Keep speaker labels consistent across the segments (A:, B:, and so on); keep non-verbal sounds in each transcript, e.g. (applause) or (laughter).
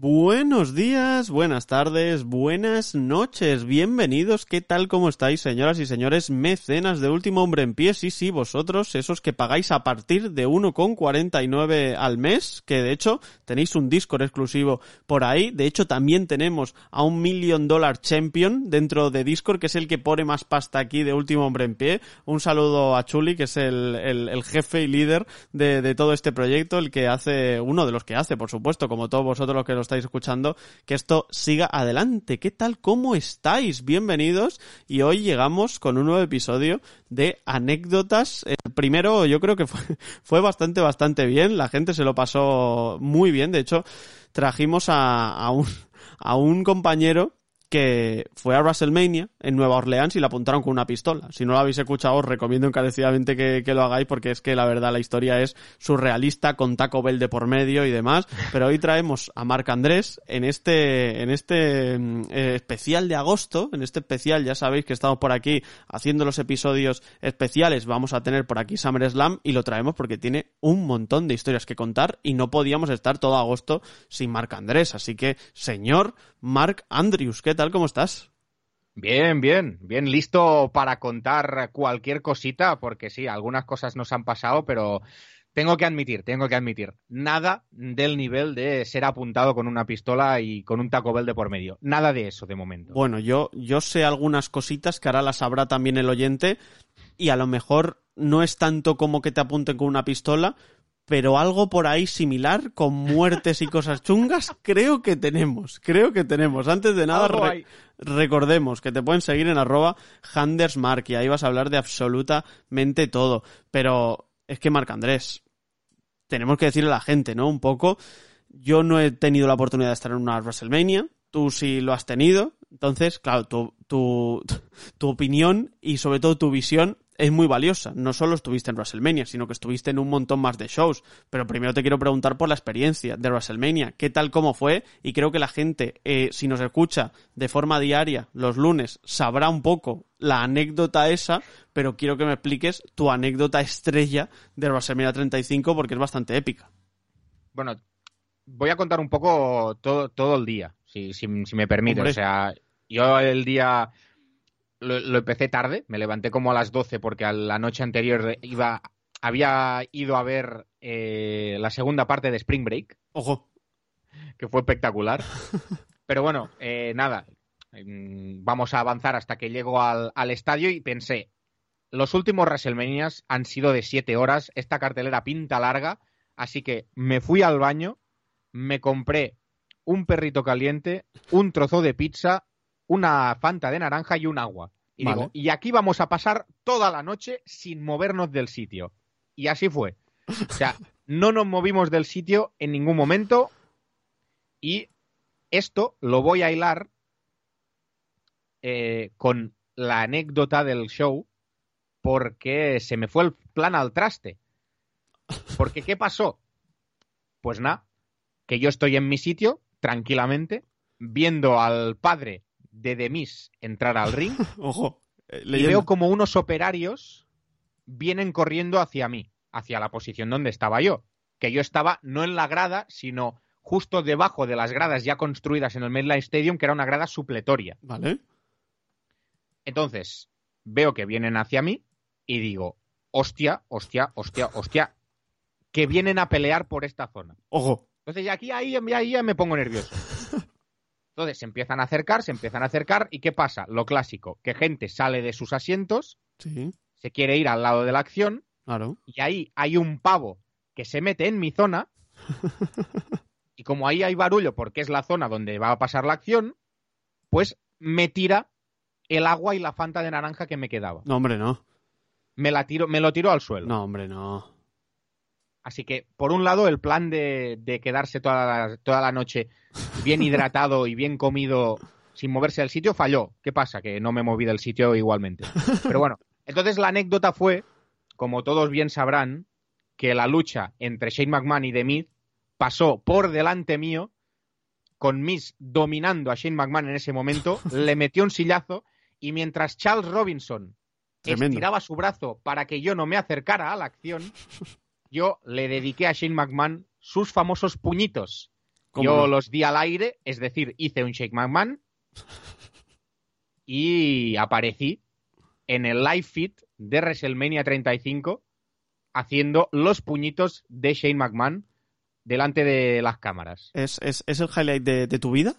A: Buenos días, buenas tardes, buenas noches, bienvenidos, ¿qué tal cómo estáis señoras y señores mecenas de Último Hombre en Pie? Sí, sí, vosotros, esos que pagáis a partir de 1,49 al mes, que de hecho tenéis un Discord exclusivo por ahí, de hecho también tenemos a un Million Dollar Champion dentro de Discord, que es el que pone más pasta aquí de Último Hombre en Pie. Un saludo a Chuli, que es el, el- jefe y líder de, de todo este proyecto, el que hace, uno de los que hace, por supuesto, como todos vosotros los que lo estáis escuchando, que esto siga adelante. ¿Qué tal? ¿Cómo estáis? Bienvenidos. Y hoy llegamos con un nuevo episodio de anécdotas. El primero yo creo que fue, (laughs) fue bastante, bastante bien. La gente se lo pasó muy bien. De hecho, trajimos a, a un, a un compañero que fue a WrestleMania en Nueva Orleans y le apuntaron con una pistola. Si no lo habéis escuchado, os recomiendo encarecidamente que, que lo hagáis porque es que la verdad la historia es surrealista con Taco Bell de por medio y demás. (laughs) Pero hoy traemos a Marc Andrés en este, en este mm, eh, especial de agosto, en este especial, ya sabéis que estamos por aquí haciendo los episodios especiales. Vamos a tener por aquí SummerSlam y lo traemos porque tiene un montón de historias que contar y no podíamos estar todo agosto sin Marc Andrés. Así que, señor Marc Andrews, ¿qué tal? ¿Cómo estás?
B: Bien, bien, bien listo para contar cualquier cosita, porque sí, algunas cosas nos han pasado, pero tengo que admitir, tengo que admitir, nada del nivel de ser apuntado con una pistola y con un Taco Bell de por medio. Nada de eso de momento.
A: Bueno, yo, yo sé algunas cositas que ahora las sabrá también el oyente y a lo mejor no es tanto como que te apunten con una pistola, pero algo por ahí similar, con muertes y cosas chungas, creo que tenemos, creo que tenemos. Antes de nada, re- recordemos que te pueden seguir en arroba Handersmark y ahí vas a hablar de absolutamente todo. Pero es que, Marc Andrés, tenemos que decirle a la gente, ¿no? Un poco, yo no he tenido la oportunidad de estar en una WrestleMania, tú sí lo has tenido, entonces, claro, tu, tu, (laughs) tu opinión y sobre todo tu visión es muy valiosa. No solo estuviste en WrestleMania, sino que estuviste en un montón más de shows. Pero primero te quiero preguntar por la experiencia de WrestleMania. ¿Qué tal, cómo fue? Y creo que la gente, eh, si nos escucha de forma diaria los lunes, sabrá un poco la anécdota esa, pero quiero que me expliques tu anécdota estrella de WrestleMania 35 porque es bastante épica.
B: Bueno, voy a contar un poco todo, todo el día, si, si, si me permite.
A: Hombre.
B: O sea, yo el día lo, lo empecé tarde, me levanté como a las 12 porque a la noche anterior iba, había ido a ver eh, la segunda parte de Spring Break,
A: Ojo.
B: que fue espectacular. (laughs) Pero bueno, eh, nada, mm, vamos a avanzar hasta que llego al, al estadio y pensé, los últimos WrestleManias han sido de 7 horas, esta cartelera pinta larga, así que me fui al baño, me compré un perrito caliente, un trozo de pizza, una fanta de naranja y un agua. Y
A: Vale.
B: digo, y aquí vamos a pasar toda la noche sin movernos del sitio. Y así fue. O sea, (laughs) no nos movimos del sitio en ningún momento. Y esto lo voy a hilar eh, con la anécdota del show porque se me fue el plan al traste. Porque, ¿qué pasó? Pues nada, que yo estoy en mi sitio, tranquilamente, viendo al padre de Demis entrar al ring (laughs)
A: Ojo. Eh,
B: y veo como unos operarios vienen corriendo hacia mí, hacia la posición donde estaba yo. Que yo estaba no en la grada, sino justo debajo de las gradas ya construidas en el MetLife Stadium, que era una grada supletoria.
A: Vale.
B: Entonces, veo que vienen hacia mí y digo, hostia, hostia, hostia, hostia, que vienen a pelear por esta zona.
A: Ojo.
B: Entonces, ya aquí ahí, ahí ya me pongo nervioso. Entonces, se empiezan a acercar, se empiezan a acercar, ¿y qué pasa? Lo clásico, que gente sale de sus asientos,
A: Sí,
B: se quiere ir al lado de la acción,
A: claro.
B: y ahí hay un pavo que se mete en mi zona, (laughs) y como ahí hay barullo porque es la zona donde va a pasar la acción, pues me tira el agua y la fanta de naranja que me quedaba.
A: No, hombre, no.
B: Me la tiro, me lo tiro al suelo.
A: No, hombre, no.
B: Así que, por un lado, el plan de, de quedarse toda la, toda la noche bien hidratado y bien comido sin moverse del sitio falló. ¿Qué pasa? Que no me moví del sitio igualmente. Pero bueno, entonces la anécdota fue, como todos bien sabrán, que la lucha entre Shane McMahon y The Miz pasó por delante mío, con Miz dominando a Shane McMahon en ese momento, le metió un sillazo y mientras Charles Robinson
A: Tremendo.
B: estiraba su brazo para que yo no me acercara a la acción, yo le dediqué a Shane McMahon sus famosos puñitos.
A: ¿Cómo
B: Yo
A: no?
B: los di al aire, es decir, hice un Shake McMahon y aparecí en el live feed de WrestleMania 35 haciendo los puñitos de Shane McMahon delante de las cámaras.
A: ¿Es, es, es el highlight de, de tu vida?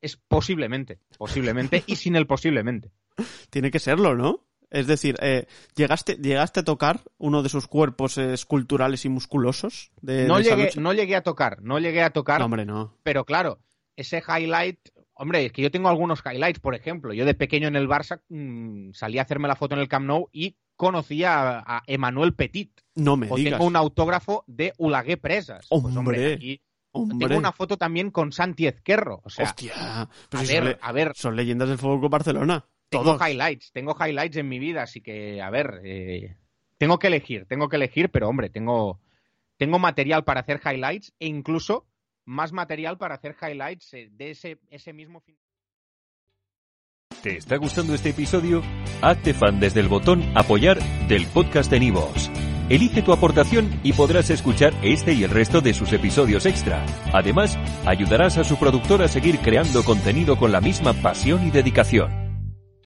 B: Es posiblemente, posiblemente y sin el posiblemente.
A: Tiene que serlo, ¿no? Es decir, eh, ¿llegaste, ¿llegaste a tocar uno de sus cuerpos esculturales y musculosos? De,
B: No
A: de
B: llegué, no llegué a tocar, no llegué a tocar,
A: No, hombre, no.
B: pero claro, ese highlight, hombre, es que yo tengo algunos highlights, por ejemplo, yo de pequeño en el Barça mm, salí a hacerme la foto en el Camp Nou y conocí a, a Emmanuel Petit.
A: No me
B: o
A: digas.
B: tengo un autógrafo de Ulagué Presas. Pues, hombre,
A: Hombre,
B: aquí
A: Hombre,
B: tengo una foto también con Santi Ezquerro. O sea,
A: hostia. Pero
B: a
A: si
B: ver, a ver,
A: son leyendas del Fútbol Barcelona.
B: Tengo
A: Todos.
B: highlights, tengo highlights en mi vida, así que, a ver, eh, tengo que elegir, tengo que elegir, pero hombre, tengo, tengo material para hacer highlights e incluso más material para hacer highlights eh, de ese, ese mismo fin.
C: ¿Te está gustando este episodio? Hazte fan desde el botón Apoyar del podcast de Nivos. Elige tu aportación y podrás escuchar este y el resto de sus episodios extra. Además, ayudarás a su productor a seguir creando contenido con la misma pasión y dedicación.